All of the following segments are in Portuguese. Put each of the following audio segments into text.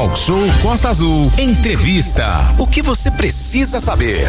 Talk Show Costa Azul. Entrevista. O que você precisa saber?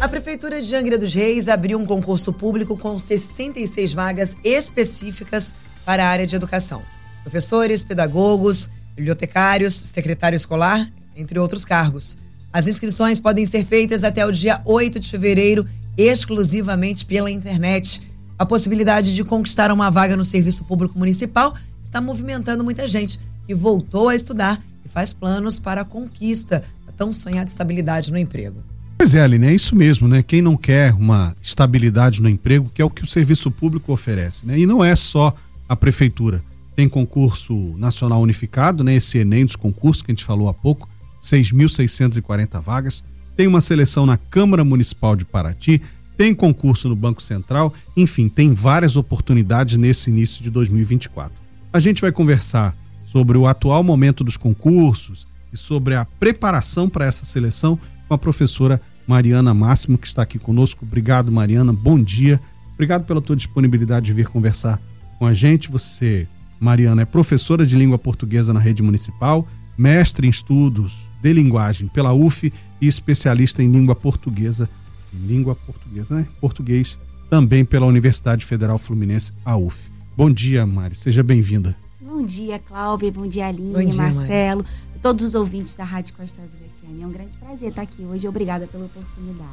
A Prefeitura de Angra dos Reis abriu um concurso público com 66 vagas específicas para a área de educação. Professores, pedagogos, bibliotecários, secretário escolar, entre outros cargos. As inscrições podem ser feitas até o dia 8 de fevereiro, exclusivamente pela internet. A possibilidade de conquistar uma vaga no serviço público municipal está movimentando muita gente que voltou a estudar e faz planos para a conquista da tão sonhada estabilidade no emprego. Pois é, Aline, é isso mesmo, né? Quem não quer uma estabilidade no emprego, que é o que o serviço público oferece, né? E não é só a prefeitura. Tem concurso nacional unificado, né? Esse Enem dos concursos que a gente falou há pouco, 6.640 vagas. Tem uma seleção na Câmara Municipal de Paraty, tem concurso no Banco Central, enfim, tem várias oportunidades nesse início de 2024. A gente vai conversar sobre o atual momento dos concursos e sobre a preparação para essa seleção com a professora Mariana Máximo, que está aqui conosco. Obrigado, Mariana. Bom dia. Obrigado pela tua disponibilidade de vir conversar com a gente. Você, Mariana, é professora de língua portuguesa na rede municipal, mestre em estudos de linguagem pela UF e especialista em língua portuguesa, em língua portuguesa, né? Português, também pela Universidade Federal Fluminense, a UF. Bom dia, Mari. Seja bem-vinda. Bom dia, Cláudia. Bom dia, Aline, Bom dia, Marcelo, Mari. todos os ouvintes da Rádio Costa Azul é um grande prazer estar aqui hoje. Obrigada pela oportunidade.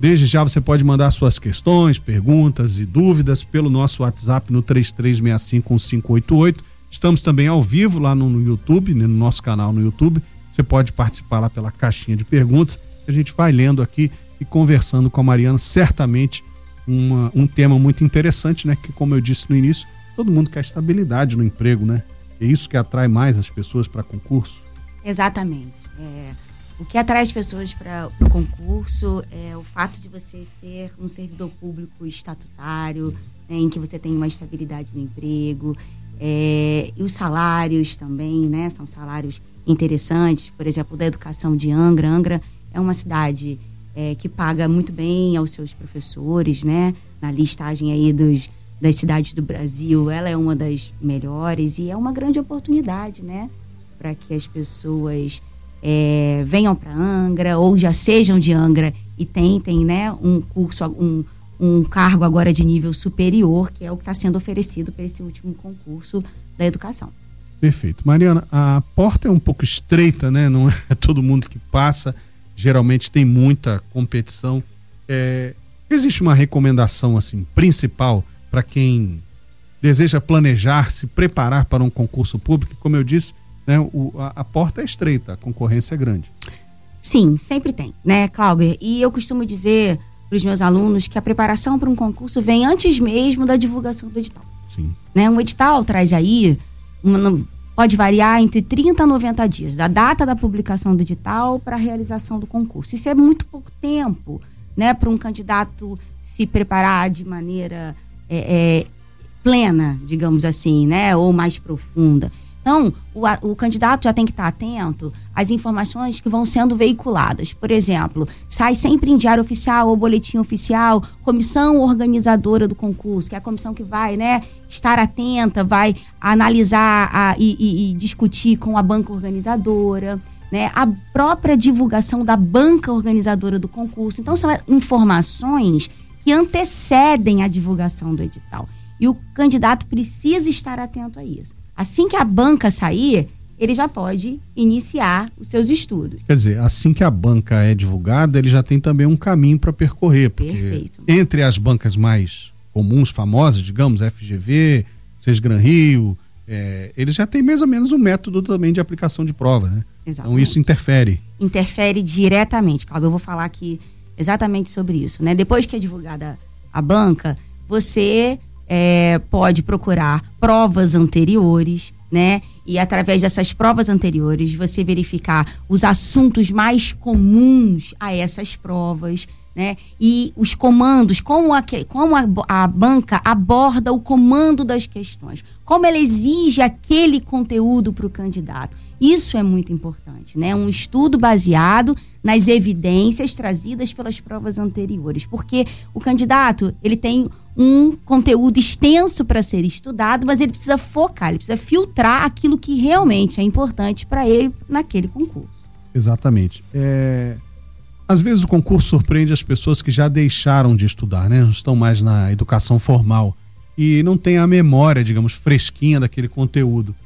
Desde já você pode mandar suas questões, perguntas e dúvidas pelo nosso WhatsApp no 33651588. Estamos também ao vivo lá no, YouTube, né, no nosso canal no YouTube. Você pode participar lá pela caixinha de perguntas. A gente vai lendo aqui e conversando com a Mariana. Certamente uma, um tema muito interessante, né? Que, como eu disse no início, todo mundo quer estabilidade no emprego, né? É isso que atrai mais as pessoas para concurso. Exatamente. É o que atrai as pessoas para o concurso é o fato de você ser um servidor público estatutário, né, em que você tem uma estabilidade no emprego. É, e os salários também, né? São salários interessantes. Por exemplo, da educação de Angra. Angra é uma cidade é, que paga muito bem aos seus professores, né? Na listagem aí dos, das cidades do Brasil, ela é uma das melhores e é uma grande oportunidade, né? Para que as pessoas é, venham para Angra ou já sejam de Angra e tentem né, um curso, um, um cargo agora de nível superior, que é o que está sendo oferecido para esse último concurso da educação. Perfeito. Mariana, a porta é um pouco estreita, né? Não é todo mundo que passa. Geralmente tem muita competição. É, existe uma recomendação assim principal para quem deseja planejar, se preparar para um concurso público? Como eu disse, né, o, a, a, porta é estreita, a concorrência é grande. Sim, sempre tem, né, Clauber? E eu costumo dizer para os meus alunos que a preparação para um concurso vem antes mesmo da divulgação do edital. Sim. Né, um edital traz aí, uma, pode variar entre 30 a 90 dias, da data da publicação do edital para a realização do concurso. Isso é muito pouco tempo, né, para um candidato se preparar de maneira é, é, plena, digamos assim, né, ou mais profunda. Então, o, o, candidato já tem que estar atento às informações que vão sendo veiculadas. Por exemplo, sai sempre em diário oficial ou boletim oficial, comissão organizadora do concurso, que é a comissão que vai né, estar atenta, vai analisar a, e, e, e discutir com a banca organizadora. Né, a própria divulgação da banca organizadora do concurso. Então, são informações que antecedem a divulgação do edital. E o candidato precisa estar atento a isso. Assim que a banca sair, ele já pode iniciar os seus estudos. Quer dizer, assim que a banca é divulgada, ele já tem também um caminho para percorrer. Porque Perfeito. Entre as bancas mais comuns, famosas, digamos, FGV, Sesgran Rio, é, eles já têm mais ou menos um método também de aplicação de prova, né? Exatamente. Então isso interfere. Interfere diretamente, Cláudio. Eu vou falar aqui exatamente sobre isso, né? Depois que é divulgada a banca, você é, pode procurar provas anteriores, né? E através dessas provas anteriores, você verificar os assuntos mais comuns a essas provas, né? E os comandos, como a, como a, a banca aborda o comando das questões, como ela exige aquele conteúdo para o candidato. Isso é muito importante, né? Um estudo baseado nas evidências trazidas pelas provas anteriores, porque o candidato ele tem um conteúdo extenso para ser estudado, mas ele precisa focar, ele precisa filtrar aquilo que realmente é importante para ele naquele concurso. Exatamente. É... Às vezes o concurso surpreende as pessoas que já deixaram de estudar, né? Não estão mais na educação formal e não tem a memória, digamos, fresquinha daquele conteúdo.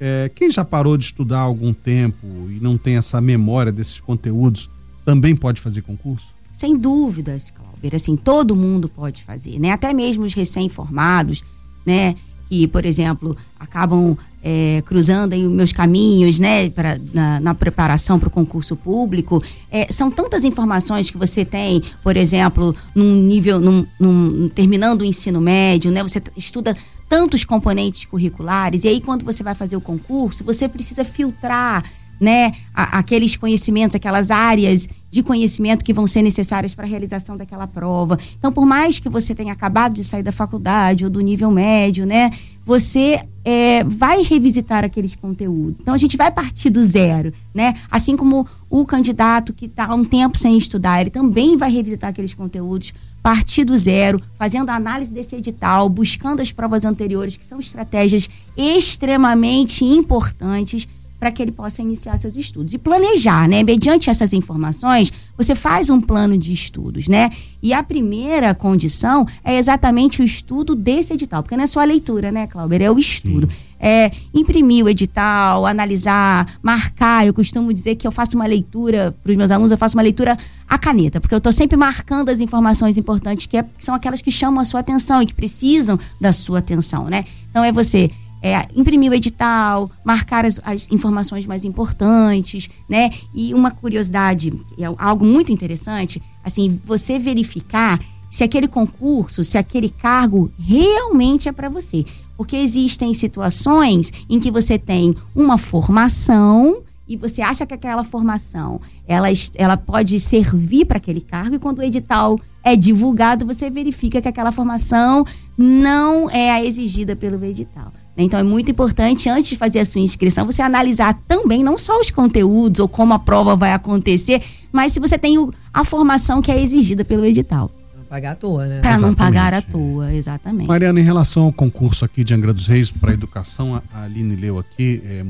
É, quem já parou de estudar há algum tempo e não tem essa memória desses conteúdos, também pode fazer concurso? Sem dúvidas, Cláudio. Assim, todo mundo pode fazer, né? Até mesmo os recém-formados, né? Que, por exemplo, acabam é, cruzando os meus caminhos, né, pra, na, na preparação para o concurso público. É, são tantas informações que você tem, por exemplo, num nível, num, num, terminando o ensino médio, né, você estuda tantos componentes curriculares, e aí quando você vai fazer o concurso, você precisa filtrar né, a, aqueles conhecimentos, aquelas áreas de conhecimento que vão ser necessárias para a realização daquela prova. Então, por mais que você tenha acabado de sair da faculdade ou do nível médio, né, você é, vai revisitar aqueles conteúdos. Então, a gente vai partir do zero, né? Assim como o candidato que está há um tempo sem estudar, ele também vai revisitar aqueles conteúdos, partir do zero, fazendo a análise desse edital, buscando as provas anteriores, que são estratégias extremamente importantes para que ele possa iniciar seus estudos. E planejar, né? Mediante essas informações, você faz um plano de estudos, né? E a primeira condição é exatamente o estudo desse edital, porque não é só a leitura, né, Clauber? É o estudo. Sim. É, imprimir o edital, analisar, marcar. Eu costumo dizer que eu faço uma leitura para os meus alunos, eu faço uma leitura à caneta, porque eu estou sempre marcando as informações importantes, que, é, que, são aquelas que chamam a sua atenção e que precisam da sua atenção, né? Então é você é, imprimir o edital, marcar as, as, informações mais importantes, né? E uma curiosidade, é algo muito interessante, assim, você verificar se aquele concurso, se aquele cargo realmente é para você. Porque existem situações em que você tem uma formação e você acha que aquela formação ela, ela pode servir para aquele cargo e quando o edital é divulgado, você verifica que aquela formação não é a exigida pelo edital. Então é muito importante, antes de fazer a sua inscrição, você analisar também não só os conteúdos ou como a prova vai acontecer, mas se você tem o, a formação que é exigida pelo edital. Não pagar à toa, né? Para não pagar à toa, exatamente. Mariana, em relação ao concurso aqui de Angra dos Reis para educação, a Aline leu aqui é,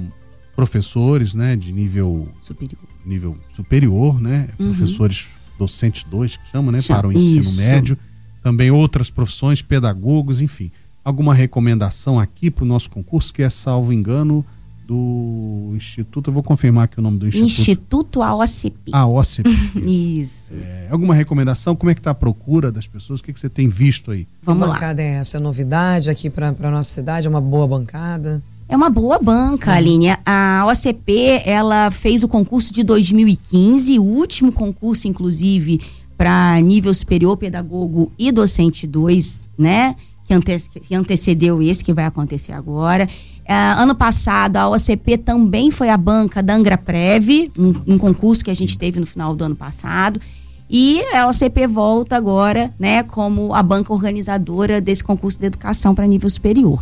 professores, né, de nível superior, nível superior, né, uhum. professores docentes 2 que chama, né, Chama. para o ensino Isso. médio, também outras profissões, pedagogos, enfim alguma recomendação aqui para o nosso concurso, que é, salvo engano, do Instituto, eu vou confirmar aqui o nome do Instituto. Instituto AOCP. AOCP. Isso. É, alguma recomendação? Como é que está a procura das pessoas? O que, que você tem visto aí? Vamos que bancada lá. é essa? É novidade aqui para a nossa cidade? É uma boa bancada? É uma boa banca, uhum. Aline. A OCP, ela fez o concurso de 2015, o último concurso, inclusive, para nível superior, pedagogo e docente 2, né? Que, ante que antecedeu esse que vai acontecer agora. Uh, ano passado, a OCP também foi a banca da Angra Prev, um, um, concurso que a gente teve no final do ano passado. E a OCP volta agora, né, como a banca organizadora desse concurso de educação para nível superior.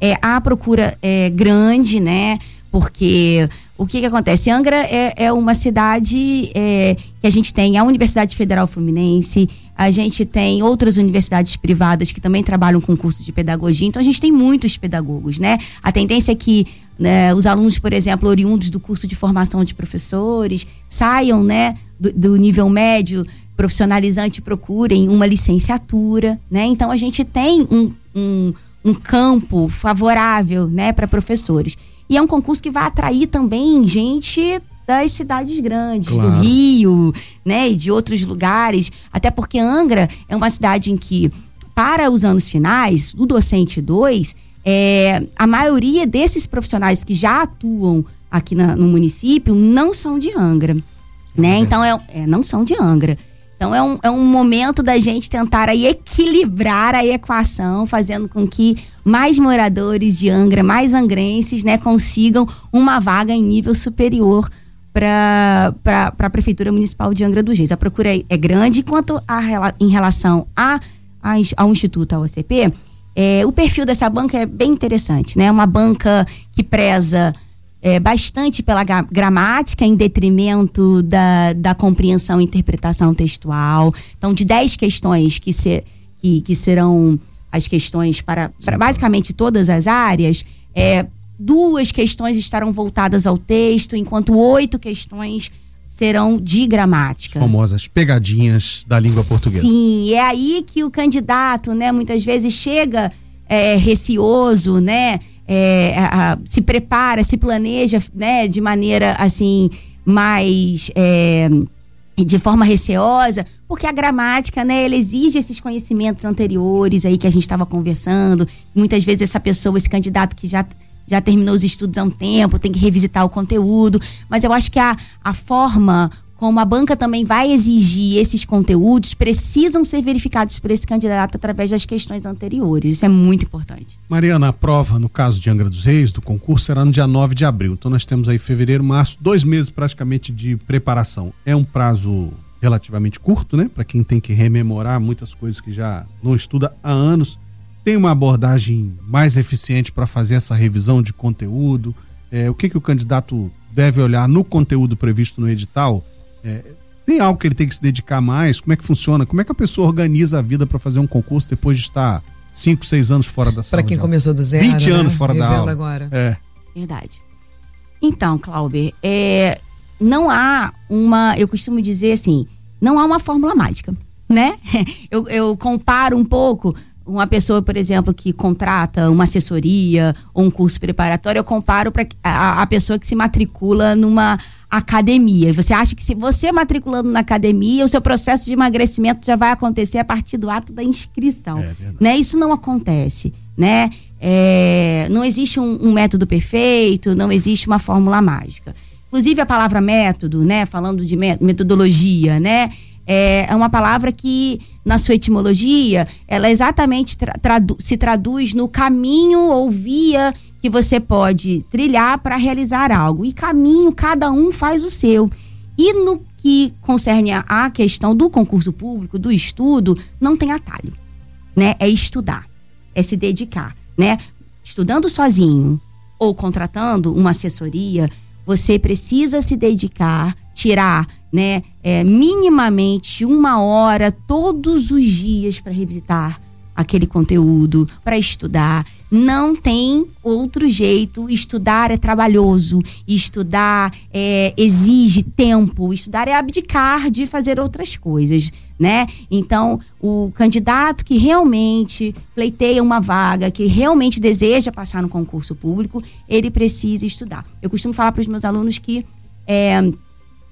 É, a procura é grande, né, porque o que, que acontece? Angra é, é uma cidade é, que a gente tem a Universidade Federal Fluminense, a gente tem outras universidades privadas que também trabalham com cursos de pedagogia, então a gente tem muitos pedagogos, né? A tendência é que né, os alunos, por exemplo, oriundos do curso de formação de professores, saiam, né, do, do nível médio profissionalizante procurem uma licenciatura, né? Então a gente tem um, um, um campo favorável, né, para professores. E é um concurso que vai atrair também gente das cidades grandes, claro. do Rio, né, e de outros lugares, até porque Angra é uma cidade em que, para os anos finais, do docente 2, é, a maioria desses profissionais que já atuam aqui na, no município não são de Angra, né? Então, é, é, não são de Angra. Então é um, é um momento da gente tentar aí equilibrar a equação, fazendo com que mais moradores de Angra, mais angrenses, né, consigam uma vaga em nível superior para a Prefeitura Municipal de Angra dos Reis. A procura é, é grande, quanto a, em relação a, a, ao Instituto, ao OCP, é, o perfil dessa banca é bem interessante, né? Uma banca que preza é, bastante pela gramática em detrimento da, da compreensão e interpretação textual. Então, de 10 questões que, se, que, que serão as questões para, para basicamente todas as áreas, é, duas questões estarão voltadas ao texto, enquanto oito questões serão de gramática. As famosas pegadinhas da língua portuguesa. Sim, é aí que o candidato, né, muitas vezes chega é, receoso, né, é, a, a, se prepara, se planeja, né, de maneira assim mais é, de forma receosa, porque a gramática, né, ela exige esses conhecimentos anteriores aí que a gente estava conversando. Muitas vezes essa pessoa, esse candidato que já já terminou os estudos há um tempo, tem que revisitar o conteúdo, mas eu acho que a, a forma como a banca também vai exigir esses conteúdos, precisam ser verificados por esse candidato através das questões anteriores. Isso é muito importante. Mariana, a prova, no caso de Angra dos Reis, do concurso, será no dia 9 de abril. Então nós temos aí fevereiro, março, dois meses praticamente de preparação. É um prazo relativamente curto, né? Para quem tem que rememorar muitas coisas que já não estuda há anos. Tem uma abordagem mais eficiente para fazer essa revisão de conteúdo? É, o que, que o candidato deve olhar no conteúdo previsto no edital? É, tem algo que ele tem que se dedicar mais? Como é que funciona? Como é que a pessoa organiza a vida para fazer um concurso depois de estar 5, 6 anos fora da sala? Para quem começou do zero. 20 né? anos fora Vivendo da aula. agora. É. Verdade. Então, Clauber, é, não há uma. Eu costumo dizer assim: não há uma fórmula mágica, né? Eu, eu comparo um pouco uma pessoa, por exemplo, que contrata uma assessoria ou um curso preparatório, eu comparo para a, a, pessoa que se matricula numa academia. Você acha que se você matriculando na academia, o seu processo de emagrecimento já vai acontecer a partir do ato da inscrição, É né? Isso não acontece, né? É, não existe um, um método perfeito, não existe uma fórmula mágica. Inclusive a palavra método, né? Falando de metodologia, né? é, uma palavra que, na sua etimologia, ela exatamente tra tradu se traduz no caminho ou via que você pode trilhar para realizar algo. E caminho, cada um faz o seu. E no que concerne a questão do concurso público, do estudo, não tem atalho. Né? É estudar, é se dedicar. Né? Estudando sozinho ou contratando uma assessoria, você precisa se dedicar, tirar né, é, minimamente uma hora todos os dias para revisitar aquele conteúdo, para estudar. Não tem outro jeito. Estudar é trabalhoso, estudar é, exige tempo, estudar é abdicar de fazer outras coisas, né? Então, o candidato que realmente pleiteia uma vaga, que realmente deseja passar no concurso público, ele precisa estudar. Eu costumo falar para os meus alunos que é,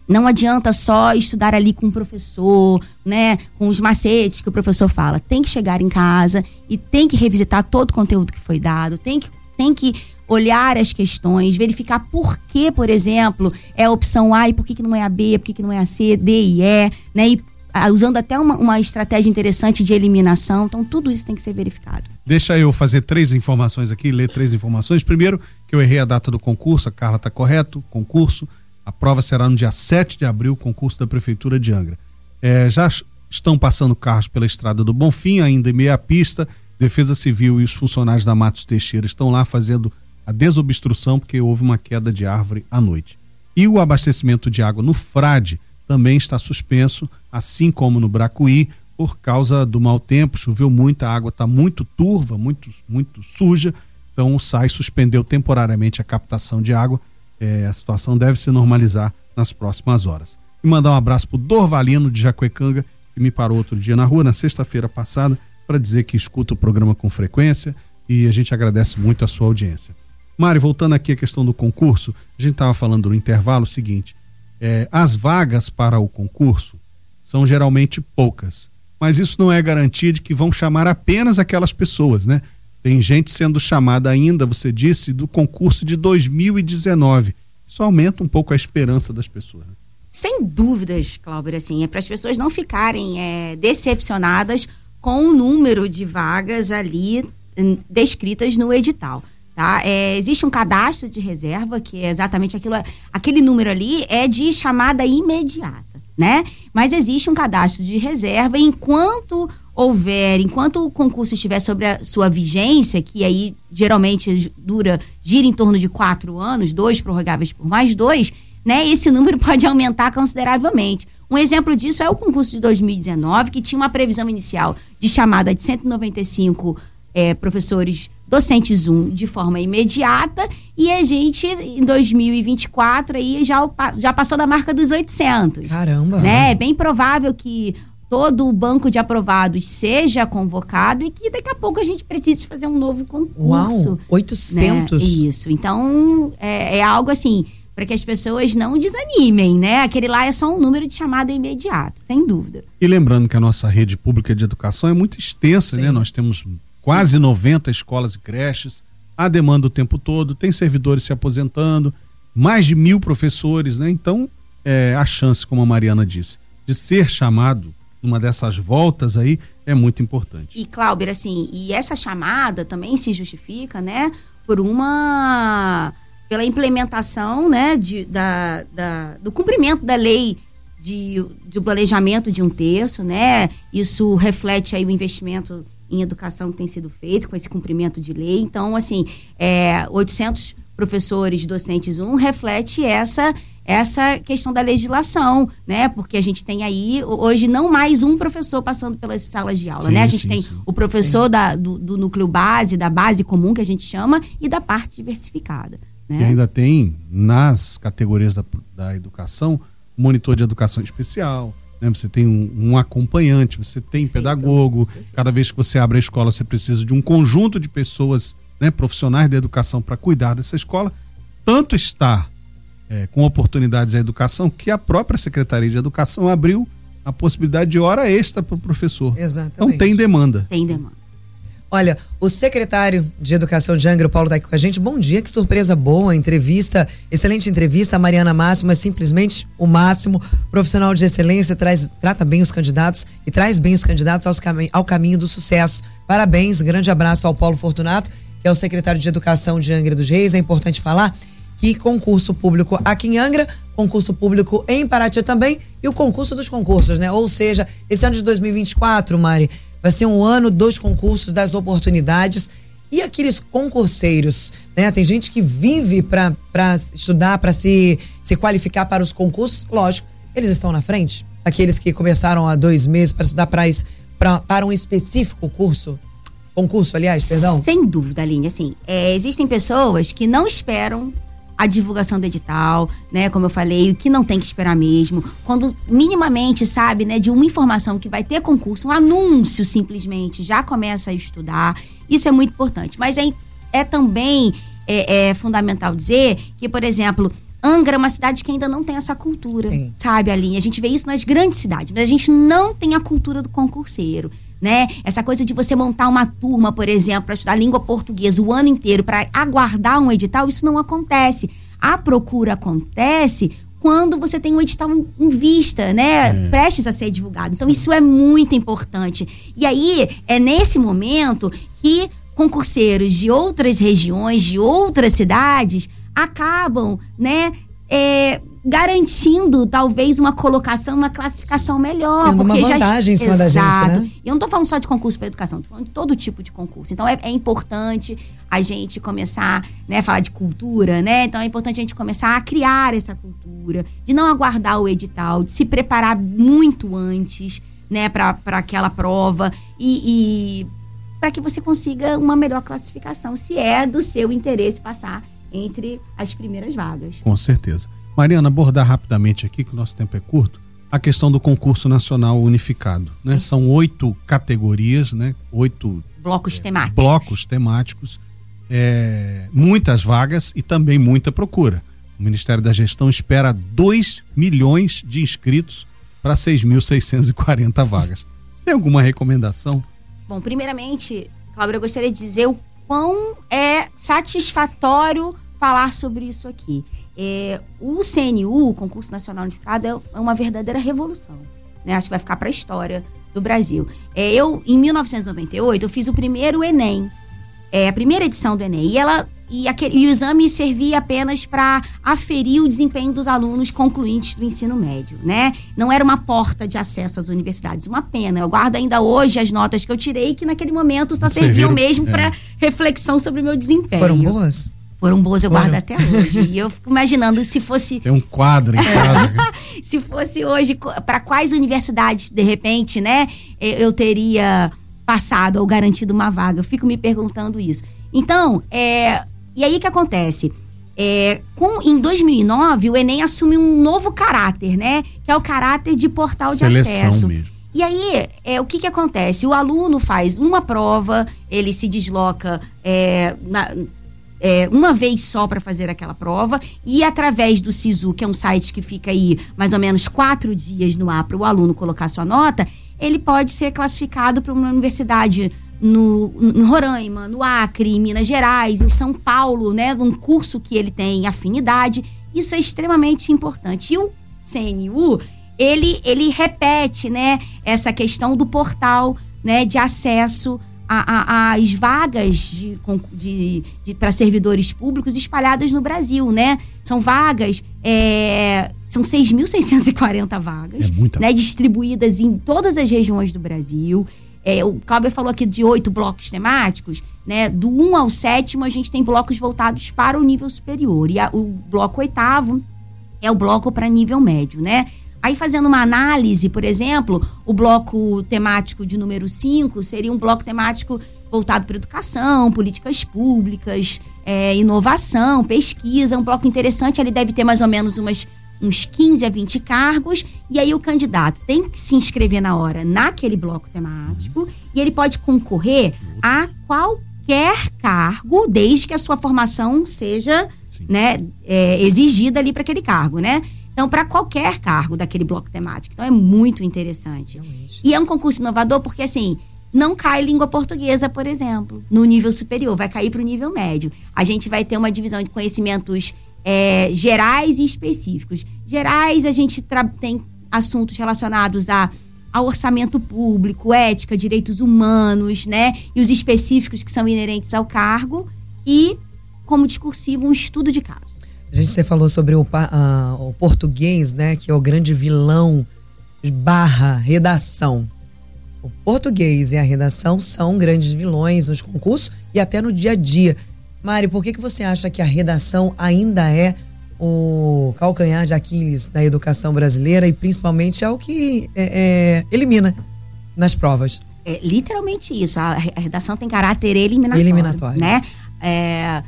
não adianta só estudar ali com o professor, né, com os macetes que o professor fala. Tem que chegar em casa e tem que revisitar todo o conteúdo que foi dado, tem que, tem que olhar as questões, verificar por que, por exemplo, é a opção A e por que, que não é a B, por que, que não é a C, D e E, né, e ah, usando até uma, uma estratégia interessante de eliminação. Então, tudo isso tem que ser verificado. Deixa eu fazer três informações aqui, ler três informações. Primeiro, que eu errei a data do concurso, a Carla está correto, concurso a prova será no dia 7 de abril, concurso da Prefeitura de Angra. É, já estão passando carros pela estrada do Bonfim, ainda em meia pista. Defesa Civil e os funcionários da Matos Teixeira estão lá fazendo a desobstrução porque houve uma queda de árvore à noite. E o abastecimento de água no Frade também está suspenso, assim como no Bracuí, por causa do mau tempo. Choveu muito, a água está muito turva, muito, muito suja. Então o SAI suspendeu temporariamente a captação de água é, a situação deve se normalizar nas próximas horas. E mandar um abraço pro Dorvalino de Jacuecanga, que me parou outro dia na rua, na sexta-feira passada, para dizer que escuta o programa com frequência e a gente agradece muito a sua audiência. Mário, voltando aqui à questão do concurso, a gente estava falando no intervalo o seguinte: é, as vagas para o concurso são geralmente poucas, mas isso não é garantia de que vão chamar apenas aquelas pessoas, né? Tem gente sendo chamada ainda, você disse, do concurso de 2019. Isso aumenta um pouco a esperança das pessoas. Né? Sem dúvidas, Cláudio, assim, é para as pessoas não ficarem é, decepcionadas com o número de vagas ali hum, descritas no edital. Tá? É, existe um cadastro de reserva, que é exatamente aquilo, aquele número ali é de chamada imediata, né? Mas existe um cadastro de reserva enquanto houver, enquanto o concurso estiver sobre a sua vigência, que aí geralmente dura, gira em torno de quatro anos, dois prorrogáveis por mais dois, né, esse número pode aumentar consideravelmente. Um exemplo disso é o concurso de 2019, que tinha uma previsão inicial de chamada de 195 é, professores docentes 1 de forma imediata e a gente em 2024 aí já, já passou da marca dos 800. Caramba. Né? É bem provável que todo o banco de aprovados seja convocado e que daqui a pouco a gente precise fazer um novo concurso. Uau, 800? Né? Isso. Então, é, é algo assim para que as pessoas não desanimem, né? Aquele lá é só um número de chamada imediato, sem dúvida. E lembrando que a nossa rede pública de educação é muito extensa, né? Sim. né? Nós temos quase 90 escolas e creches, há demanda o tempo todo, tem servidores se aposentando, mais de mil professores, né? Então, é, a chance, como a Mariana disse, de ser chamado numa dessas voltas aí é muito importante. E, Cláudio, assim, e essa chamada também se justifica, né, por uma. pela implementação, né, de, da, da, do cumprimento da lei de, de planejamento de um terço, né? Isso reflete aí o investimento em educação que tem sido feito com esse cumprimento de lei. Então, assim, é, 800 professores, docentes, um reflete essa essa questão da legislação, né? Porque a gente tem aí hoje não mais um professor passando pelas salas de aula, sim, né? A gente sim, tem sim. o professor da, do, do, núcleo base, da base comum que a gente chama e da parte diversificada. Né? E ainda tem nas categorias da, da educação monitor de educação especial, né? Você tem um, um acompanhante, você tem pedagogo. Cada vez que você abre a escola, você precisa de um conjunto de pessoas, né, profissionais da educação para cuidar dessa escola. Tanto está é, com oportunidades à educação que a própria Secretaria de Educação abriu a possibilidade de hora extra para o professor. Exatamente. Então tem demanda. Tem demanda. Olha, o secretário de Educação de Angra, o Paulo, está aqui com a gente. Bom dia, que surpresa boa, entrevista, excelente entrevista. A Mariana Máximo é simplesmente o máximo. Profissional de excelência, traz, trata bem os candidatos e traz bem os candidatos aos cami ao caminho do sucesso. Parabéns, grande abraço ao Paulo Fortunato, que é o secretário de Educação de Angra dos Reis. É importante falar que concurso público aqui em Angra, concurso público em Paraty também e o concurso dos concursos, né? Ou seja, esse ano de 2024, Mari, Vai ser um ano dos concursos, das oportunidades. E aqueles concurseiros, né? Tem gente que vive para estudar, para se, se qualificar para os concursos. Lógico, eles estão na frente. Aqueles que começaram há dois meses para estudar pra, para um específico curso. Concurso, aliás, perdão? Sem dúvida, Aline. Assim, é, existem pessoas que não esperam a divulgação do edital, né? Como eu falei, o que não tem que esperar mesmo. Quando minimamente sabe, né, de uma informação que vai ter concurso, um anúncio simplesmente, já começa a estudar. Isso é muito importante. Mas é, é também é, é fundamental dizer que, por exemplo, Angra é uma cidade que ainda não tem essa cultura, Sim. sabe, Aline? A gente vê isso nas grandes cidades, mas a gente não tem a cultura do concurseiro né? Essa coisa de você montar uma turma, por exemplo, para estudar língua portuguesa o ano inteiro para aguardar um edital, isso não acontece. A procura acontece quando você tem um edital em vista, né? É. Prestes a ser divulgado. Então, isso é muito importante. E aí, é nesse momento que concurseiros de outras regiões, de outras cidades, acabam, né? É, garantindo talvez uma colocação, uma classificação melhor. Tendo porque uma vantagem já... em cima Exato. da gente, né? E eu não estou falando só de concurso para educação, estou falando de todo tipo de concurso. Então é, é, importante a gente começar, né, a falar de cultura, né? Então é importante a gente começar a criar essa cultura, de não aguardar o edital, de se preparar muito antes, né, para aquela prova e, e para que você consiga uma melhor classificação, se é do seu interesse passar entre as primeiras vagas. Com certeza. Mariana, abordar rapidamente aqui, que o nosso tempo é curto, a questão do concurso nacional unificado. Né? São oito categorias, né? oito blocos é, temáticos. Blocos temáticos, é, muitas vagas e também muita procura. O Ministério da Gestão espera 2 milhões de inscritos para 6.640 vagas. Tem alguma recomendação? Bom, primeiramente, Cláudia, eu gostaria de dizer o quão é satisfatório falar sobre isso aqui. É, o CNU, o Concurso Nacional Unificado, é uma verdadeira revolução. Né? Acho que vai ficar para a história do Brasil. É, eu, em 1998, eu fiz o primeiro Enem, é, a primeira edição do Enem. E, ela, e, aquele, e o exame servia apenas para aferir o desempenho dos alunos concluintes do ensino médio, né? Não era uma porta de acesso às universidades. Uma pena. Eu guardo ainda hoje as notas que eu tirei, que naquele momento só serviam mesmo é. para reflexão sobre o meu desempenho. Foram boas? Foram boas, eu Foram. guardo até hoje. E eu fico imaginando se fosse. Tem um quadro em casa. se fosse hoje, para quais universidades, de repente, né, eu teria passado ou garantido uma vaga? Eu fico me perguntando isso. Então, é, e aí que acontece? É, com, em 2009, o Enem assume um novo caráter, né? Que é o caráter de portal de Seleção acesso. mesmo. E aí, é, o que que acontece? O aluno faz uma prova, ele se desloca é, na- é, uma vez só para fazer aquela prova e através do SISU, que é um site que fica aí mais ou menos quatro dias no ar para o aluno colocar sua nota, ele pode ser classificado para uma universidade no, no Roraima, no Acre, em Minas Gerais, em São Paulo, né, num curso que ele tem afinidade. Isso é extremamente importante. E o CNU, ele, ele repete, né, essa questão do portal, né, de acesso a- a- às vagas de, de, para servidores públicos espalhadas no Brasil, né? São vagas, é, são 6.640 vagas, É muita né, distribuídas em todas as regiões do Brasil. É, o Cláudio falou aqui de oito blocos temáticos, né? Do 1 um ao sétimo, a gente tem blocos voltados para o nível superior. E a- o bloco oitavo é o bloco para nível médio, né? Aí, fazendo uma análise, por exemplo, o bloco temático de número 5 seria um bloco temático voltado para educação, políticas públicas, é, inovação, pesquisa. Um bloco interessante, ele deve ter mais ou menos umas, uns 15 a 20 cargos. E aí, o candidato tem que se inscrever na hora naquele bloco temático e ele pode concorrer a qualquer cargo, desde que a sua formação seja né, é, exigida ali para aquele cargo, né? Então, para qualquer cargo daquele bloco temático. Então, é muito interessante. E é um concurso inovador porque, assim, não cai língua portuguesa, por exemplo, no nível superior, vai cair para o nível médio. A gente vai ter uma divisão de conhecimentos é, gerais e específicos. Gerais, a gente tem assuntos relacionados a ao orçamento público, ética, direitos humanos, né? E os específicos que são inerentes ao cargo. E, como discursivo, um estudo de caso. A gente você falou sobre o, o português, né? Que é o grande vilão barra redação. O português e a redação são grandes vilões nos concursos e até no dia a dia. Mari, por que, que você acha que a redação ainda é o calcanhar de Aquiles da educação brasileira e principalmente é o que é, é, elimina nas provas? É literalmente isso. A redação tem caráter eliminatório. Eliminatório. Né? É,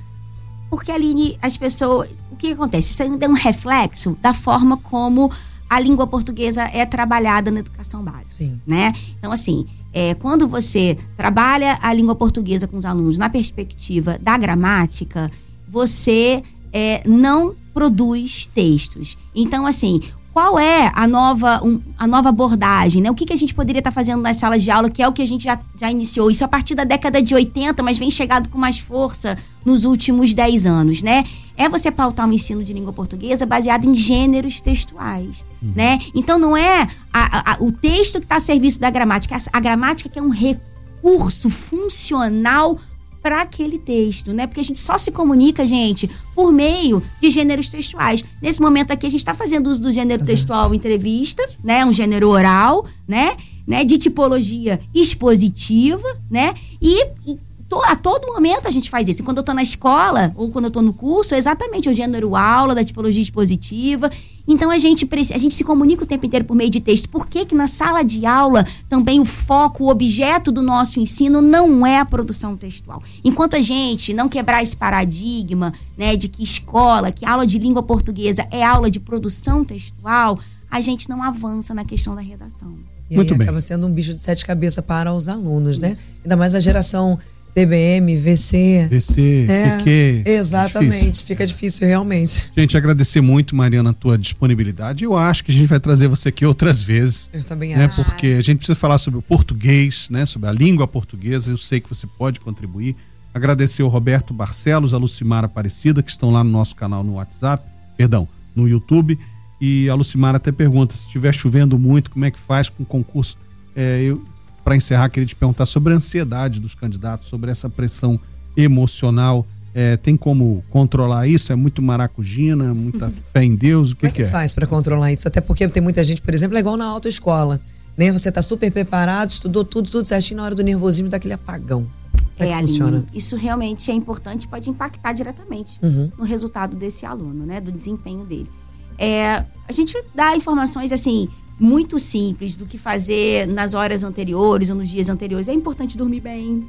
porque, Aline, as pessoas. O que acontece? Isso ainda é um reflexo da forma como a língua portuguesa é trabalhada na educação básica. Sim. né? Então, assim, é, quando você trabalha a língua portuguesa com os alunos na perspectiva da gramática, você é, não produz textos. Então, assim, qual é a nova, um- a nova abordagem? Né? O que, que a gente poderia estar fazendo nas salas de aula, que é o que a gente já, já iniciou? Isso a partir da década de 80, mas vem chegado com mais força nos últimos 10 anos, né? É você pautar um ensino de língua portuguesa baseado em gêneros textuais, né? Então não é a- a- o texto que está a serviço da gramática, a, a gramática que é um recurso funcional para aquele texto, né? Porque a gente só se comunica, gente, por meio de gêneros textuais. Nesse momento aqui a gente está fazendo uso do gênero Exato. textual entrevista, né? Um gênero oral, né? né? De tipologia expositiva, né? E, e to- a todo momento a gente faz isso. E quando eu tô na escola ou quando eu tô no curso, é exatamente o gênero aula da tipologia expositiva. Então a gente, a gente se comunica o tempo inteiro por meio de texto. Por que, que na sala de aula também o foco, o objeto do nosso ensino não é a produção textual? Enquanto a gente não quebrar esse paradigma né, de que escola, que aula de língua portuguesa é aula de produção textual, a gente não avança na questão da redação. E Muito aí bem. acaba sendo um bicho de sete cabeças para os alunos, né? Ainda mais a geração TBM, VC. VC, É, PQ. Exatamente, difícil. fica difícil realmente. Gente, agradecer muito, Mariana, a tua disponibilidade. Eu acho que a gente vai trazer você aqui outras vezes. Eu também né? acho. Porque a gente precisa falar sobre o português, né? Sobre a língua portuguesa. Eu sei que você pode contribuir. Agradecer o Roberto Barcelos, a Lucimara Aparecida, que estão lá no nosso canal no WhatsApp, perdão, no YouTube. E a Lucimara até pergunta: se estiver chovendo muito, como é que faz com o concurso? É, eu, para encerrar, queria te perguntar sobre a ansiedade dos candidatos, sobre essa pressão emocional. É, tem como controlar isso? É muito maracujina, muita fé em Deus? O que, Como é que, que é? faz para controlar isso? Até porque tem muita gente, por exemplo, é igual na autoescola. Né? Você tá super preparado, estudou tudo, tudo certinho, na hora do nervosismo dá aquele apagão. Como é que Aline, funciona? isso realmente é importante, pode impactar diretamente Uhum. no resultado desse aluno, né? Do desempenho dele. É, a gente dá informações assim muito simples do que fazer nas horas anteriores ou nos dias anteriores. É importante dormir bem,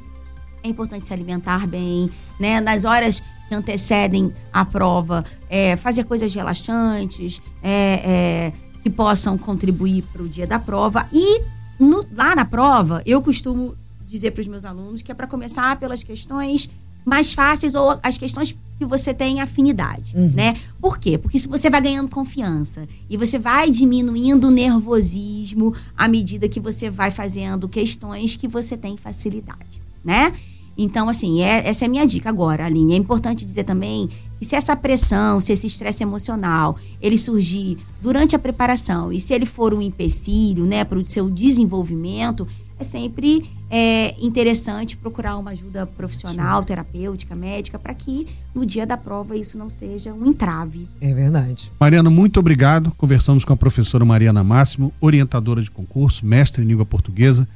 é importante se alimentar bem, né? Nas horas que antecedem a prova, é, fazer coisas relaxantes, é, é, que possam contribuir para o dia da prova. E no- lá na prova, eu costumo dizer para os meus alunos que é para começar pelas questões mais fáceis ou as questões que você tem afinidade, né? Por quê? Porque se você vai ganhando confiança e você vai diminuindo o nervosismo à medida que você vai fazendo questões que você tem facilidade, né? Então, assim, é- essa é a minha dica agora, Aline. É importante dizer também que se essa pressão, se esse estresse emocional, ele surgir durante a preparação e se ele for um empecilho, né, para o seu desenvolvimento, é sempre é, interessante procurar uma ajuda profissional, terapêutica, médica, para que no dia da prova isso não seja um entrave. É verdade. Mariana, muito obrigado. Conversamos com a professora Mariana Máximo, orientadora de concurso, mestre em língua portuguesa.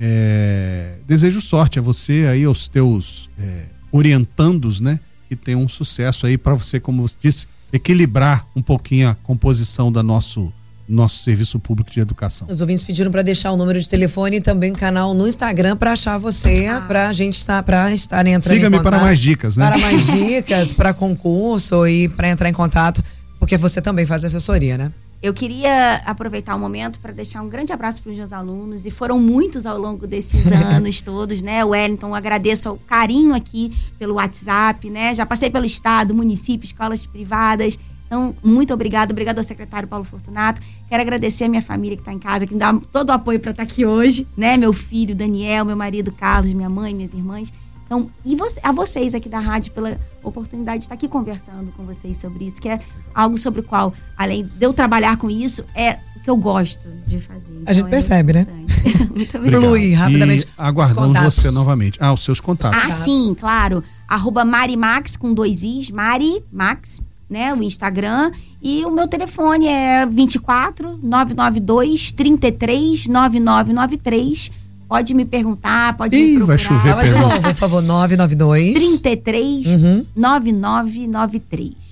É, desejo sorte a você aí, aos teus é, orientandos, né? Que tenham um sucesso aí para você, como você disse, equilibrar um pouquinho a composição da nosso, nosso serviço público de educação. Os ouvintes pediram para deixar o número de telefone e também canal no Instagram para achar você, para a gente estar, para estar entrando em Siga-me para mais dicas, né? Para mais dicas, para concurso e para entrar em contato, porque você também faz assessoria, né? Eu queria aproveitar o momento para deixar um grande abraço para os meus alunos, e foram muitos ao longo desses anos todos, né? Wellington, agradeço o carinho aqui pelo WhatsApp, né? Já passei pelo Estado, município, escolas privadas. Então, muito obrigado. Obrigado ao secretário Paulo Fortunato. Quero agradecer a minha família que está em casa, que me dá todo o apoio para estar aqui hoje, né? Meu filho, Daniel, meu marido, Carlos, minha mãe, minhas irmãs. Então, e você- a vocês aqui da rádio pela oportunidade de estar aqui conversando com vocês sobre isso, que é algo sobre o qual, além de eu trabalhar com isso, é o que eu gosto de fazer. Então, gente é percebe, né? Flui rapidamente. E aguardamos você novamente. Ah, os seus contatos. Ah, sim, claro. Arroba Marimax com dois Is, Mari Max, né? O Instagram. E o meu telefone é 24 992 33 9993. Pode me perguntar, pode Ih, me vai procurar. chover Fala de novo, por favor, 992. 33 Uhum. 9993.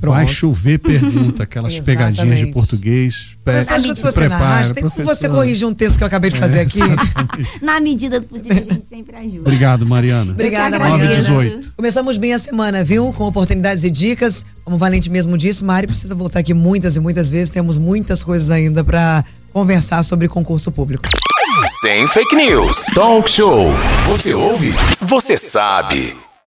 Pronto. Vai chover pergunta, aquelas pegadinhas de português. Pre- Você acha que se você prepara, rádio, tem como você corrigir um texto que eu acabei de fazer aqui? Na medida do possível, a gente sempre ajuda. Obrigado, Mariana. Obrigada. Mariana. 9 e 18. Começamos bem a semana, viu? Com oportunidades e dicas. Como o Valente mesmo disse, Mari precisa voltar aqui muitas e muitas vezes. Temos muitas coisas ainda para conversar sobre concurso público. Sem fake news. Talk show. Você ouve? Você sabe.